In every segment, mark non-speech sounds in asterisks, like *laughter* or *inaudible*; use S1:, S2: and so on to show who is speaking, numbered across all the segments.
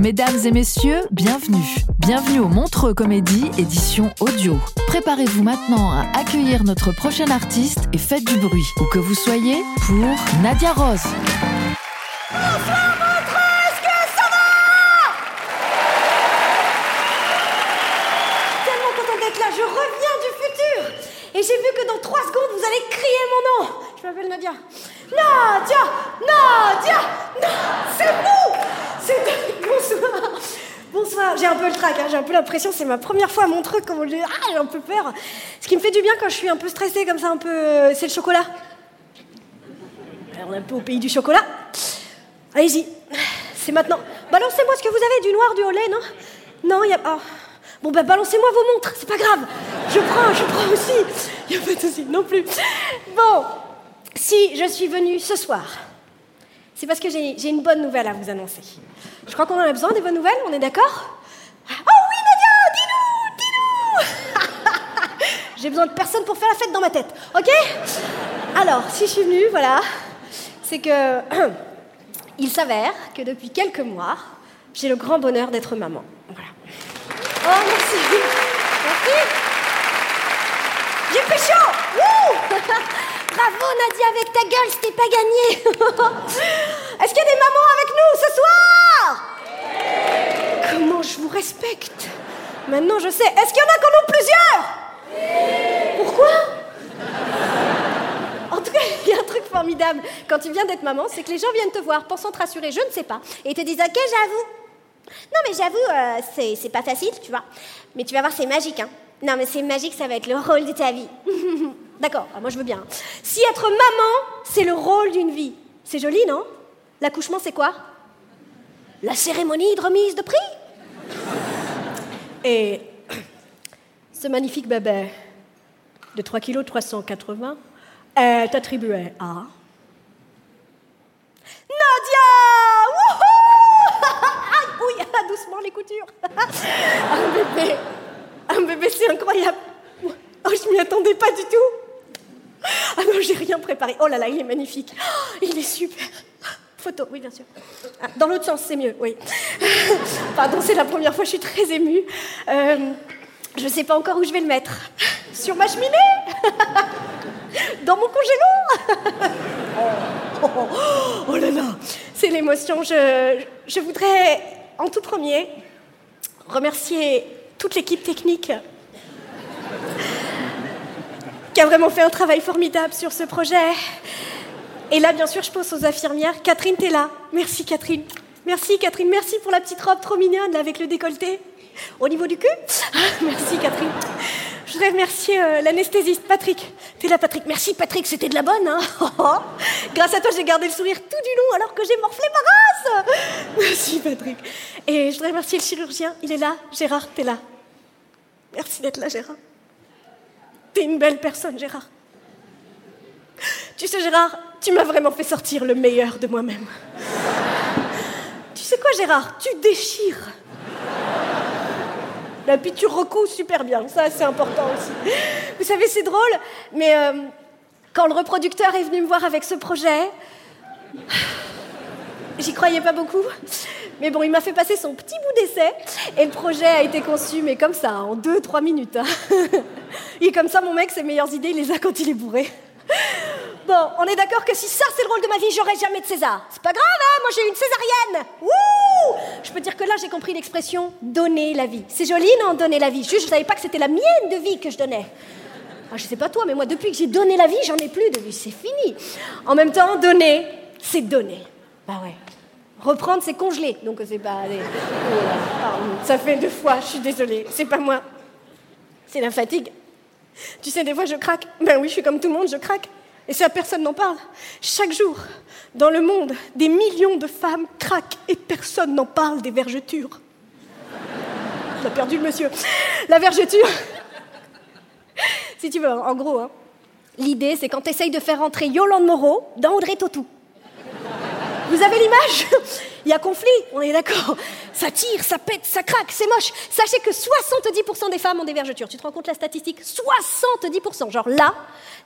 S1: Mesdames et messieurs, bienvenue. Bienvenue au Montreux Comédie, édition audio. Préparez-vous maintenant à accueillir notre prochain artiste et faites du bruit, où que vous soyez, pour Nadia Rose
S2: contente d'être là, je reviens du futur Et j'ai vu que dans trois secondes, vous allez crier mon nom Je m'appelle Nadia. Nadia Nadia Na- C'est vous C'est... Bonsoir Bonsoir, j'ai un peu le trac, hein, j'ai un peu l'impression, c'est ma première fois à Montreux, comme on dit, ah, j'ai un peu peur. Ce qui me fait du bien quand je suis un peu stressée comme ça, un peu... euh, C'est le chocolat. On est un peu au pays du chocolat. Allez-y, c'est maintenant. Balancez-moi ce que vous avez, du noir, du au lait, non? Non, il y a. oh. Bon, bah, balancez-moi vos montres, c'est pas grave. Je prends, je prends aussi. Il a pas de souci, non plus. Bon, si je suis venue ce soir, c'est parce que j'ai une bonne nouvelle à vous annoncer. Je crois qu'on en a besoin des bonnes nouvelles, on est d'accord Oh oui, Nadia, dis-nous, dis-nous J'ai besoin de personne pour faire la fête dans ma tête, ok? Alors, si je suis venue, voilà, c'est que. *clears throat* Il s'avère que depuis quelques mois, j'ai le grand bonheur d'être maman. Voilà. Oh, merci. Merci. J'ai pécho Wouh *laughs* Bravo Nadia, avec ta gueule, c'était pas gagné. *laughs* Est-ce qu'il y a des mamans avec nous ce soir? Comment je vous respecte? Maintenant je sais. Est-ce qu'il y en a qui en ont plusieurs Pourquoi en tout cas, il y a un truc quand tu viens d'être maman, c'est que les gens viennent te voir pensant te rassurer, je ne sais pas, et te disent Ok, j'avoue. Non, mais j'avoue, euh, c'est, c'est pas facile, tu vois. Mais tu vas voir, c'est magique, hein. Non, mais c'est magique, ça va être le rôle de ta vie. *laughs* D'accord, ah, moi je veux bien. Si être maman, c'est le rôle d'une vie, c'est joli, non? L'accouchement, c'est quoi? La cérémonie de remise de prix? Et *coughs* ce magnifique bébé de 3 kg 380 est attribué à Nadia Wouhou *laughs* Ah, *laughs* doucement les coutures. *laughs* Un bébé, un bébé, c'est incroyable. Oh, je m'y attendais pas du tout. Ah non, j'ai rien préparé. Oh là là, il est magnifique. Oh, il est super. Photo, oui, bien sûr. Ah, dans l'autre sens, c'est mieux, oui. Pardon, c'est la première fois, je suis très émue. Euh, je ne sais pas encore où je vais le mettre. Sur ma cheminée? Dans mon congélo? Là, c'est l'émotion. Je, voudrais, en tout premier, remercier toute l'équipe technique *laughs* qui a vraiment fait un travail formidable sur ce projet. Et là, bien sûr, je pense aux infirmières. Catherine, t'es là. Merci, Catherine. Merci, Catherine. Merci pour la petite robe trop mignonne, avec le décolleté. Au niveau du cul. *laughs* Merci, Catherine. Je voudrais remercier euh, l'anesthésiste, Patrick. T'es là, Patrick. Merci, Patrick, c'était de la bonne. Hein *laughs* Grâce à toi, j'ai gardé le sourire tout du long alors que j'ai morflé ma race. *laughs* Merci, Patrick. Et je voudrais remercier le chirurgien. Il est là. Gérard, t'es là. Merci d'être là, Gérard. T'es une belle personne, Gérard. Tu sais, Gérard, tu m'as vraiment fait sortir le meilleur de moi-même. *laughs* Tu sais quoi, Gérard? Tu déchires. Et puis tu recouds super bien, ça c'est important aussi. Vous savez, c'est drôle, mais euh, quand le reproducteur est venu me voir avec ce projet, j'y croyais pas beaucoup. Mais bon, il m'a fait passer son petit bout d'essai et le projet a été conçu, mais comme ça, en deux, trois minutes. hein. *laughs* Est comme ça, mon mec, ses meilleures idées, il les a quand il est bourré. Bon, on est d'accord que si ça c'est le rôle de ma vie, j'aurai jamais de César. C'est pas grave, hein Moi j'ai une césarienne. Wouh Je peux dire que là j'ai compris l'expression donner la vie. C'est joli, non Donner la vie? Juste, je savais pas que c'était la mienne de vie que je donnais. Ah, je sais pas toi, mais moi depuis que j'ai donné la vie, j'en ai plus de vie. C'est fini. En même temps, donner, c'est donner. Bah ouais. Reprendre, c'est congeler. Donc c'est pas. Oh, ça fait deux fois, je suis désolée. C'est pas moi. C'est la fatigue. Tu sais, des fois je craque. Ben oui, je suis comme tout le monde, je craque. Et ça, personne n'en parle. Chaque jour, dans le monde, des millions de femmes craquent et personne n'en parle des vergetures. *laughs* A perdu le monsieur. La vergeture. *laughs* si tu veux, en gros, hein. l'idée c'est quand tu essayes de faire entrer Yolande Moreau dans Audrey Tautou. Vous avez l'image Il y a conflit, on est d'accord. Ça tire, ça pète, ça craque, c'est moche. Sachez que 70% des femmes ont des vergetures. Tu te rends compte la statistique 70%. Genre là,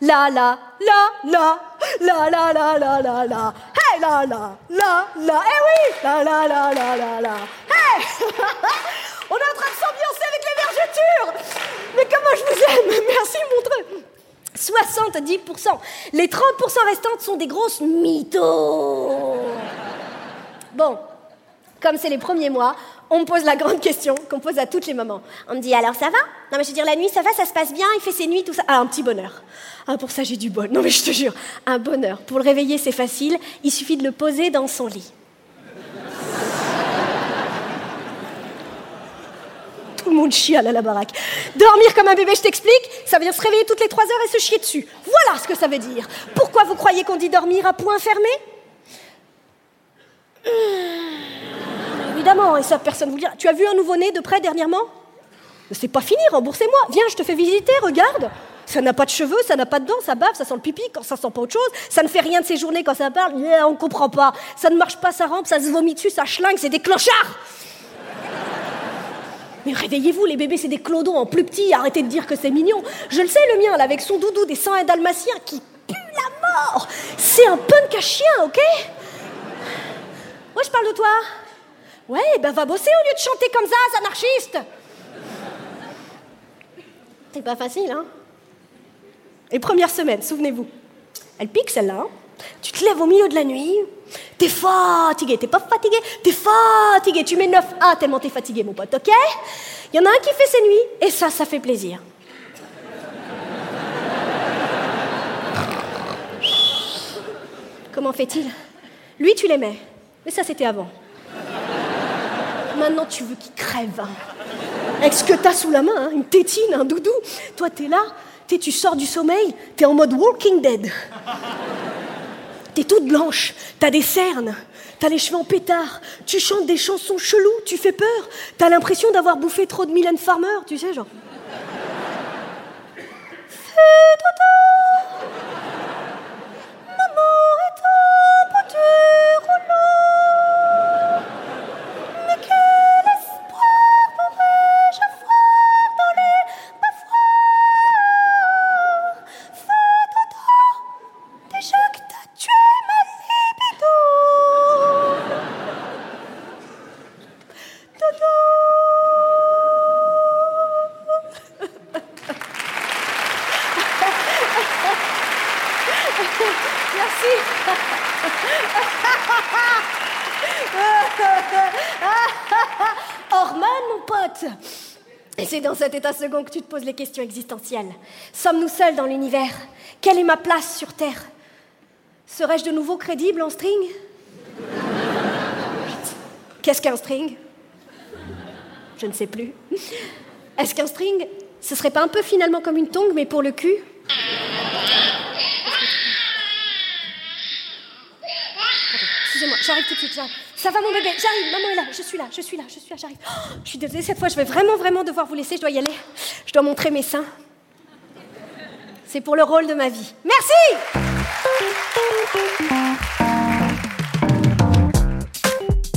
S2: là, là, là, là, là, là, là, là, là, là. Hey, là, là, là, là. Eh oui Là, là, là, là, là, là. Hey On est en train de s'ambiancer avec les vergetures Mais comment je vous aime Merci, Montreux 70%. Les 30% restantes sont des grosses mythos. Bon, comme c'est les premiers mois, on me pose la grande question qu'on pose à toutes les mamans. On me dit alors ça va? Non mais je veux dire la nuit ça va, ça se passe bien, il fait ses nuits, tout ça. Ah un petit bonheur. Ah pour ça j'ai du bon. Non mais je te jure, un bonheur. Pour le réveiller c'est facile, il suffit de le poser dans son lit. *laughs* Tout le monde chiale à la baraque. Dormir comme un bébé, je t'explique, ça veut dire se réveiller toutes les trois heures et se chier dessus. Voilà ce que ça veut dire. Pourquoi vous croyez qu'on dit dormir à point fermé? Évidemment, et ça personne vous le dira. Tu as vu un nouveau-né de près dernièrement? C'est pas fini, remboursez-moi. Viens, je te fais visiter, regarde. Ça n'a pas de cheveux, ça n'a pas de dents, ça bave, ça sent le pipi quand ça sent pas autre chose. Ça ne fait rien de ses journées quand ça parle, yeah, on comprend pas. Ça ne marche pas, ça rampe, ça se vomit dessus, ça schlingue, c'est des clochards mais réveillez-vous, les bébés, c'est des clodons en plus petits, arrêtez de dire que c'est mignon. Je le sais, le mien, là, avec son doudou des 101 dalmatiens qui pue la mort. C'est un punk à chien, ok? Je parle de toi. Ouais, ben va bosser au lieu de chanter comme ça, anarchiste. C'est pas facile, hein Et première semaine, souvenez-vous. Elle pique celle-là. Hein tu te lèves au milieu de la nuit, t'es fatigué, t'es pas fatigué, t'es fatigué, tu mets 9A tellement t'es fatigué, mon pote, ok? Il y en a un qui fait ses nuits, et ça, ça fait plaisir. Comment fait-il? Lui, tu l'aimais, mais ça, c'était avant. Maintenant, tu veux qu'il crève. Avec ce que t'as sous la main, hein, une tétine, un doudou. Toi, t'es là, tu sors du sommeil, t'es en mode Walking Dead. T'es toute blanche, t'as des cernes, t'as les cheveux en pétard, tu chantes des chansons cheloues, tu fais peur, t'as l'impression d'avoir bouffé trop de Mylène Farmer, tu sais, genre. Hormone, *laughs* mon pote. C'est dans cet état second que tu te poses les questions existentielles. Sommes-nous seuls dans l'univers? Quelle est ma place sur Terre? Serais-je de nouveau crédible en string? Qu'est-ce qu'un string? Je ne sais plus. Est-ce qu'un string, ce serait pas un peu finalement comme une tongue, mais pour le cul? J'arrive tout de suite. Ça va mon bébé J'arrive, maman est là, je suis là, je suis là, je suis là, j'arrive. Oh, je suis désolée, cette fois je vais vraiment, vraiment devoir vous laisser, je dois y aller. Je dois montrer mes seins. C'est pour le rôle de ma vie. Merci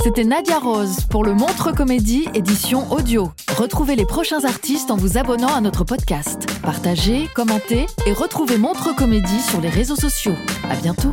S1: C'était Nadia Rose pour le Montre Comédie édition audio. Retrouvez les prochains artistes en vous abonnant à notre podcast. Partagez, commentez et retrouvez Montre Comédie sur les réseaux sociaux. À bientôt.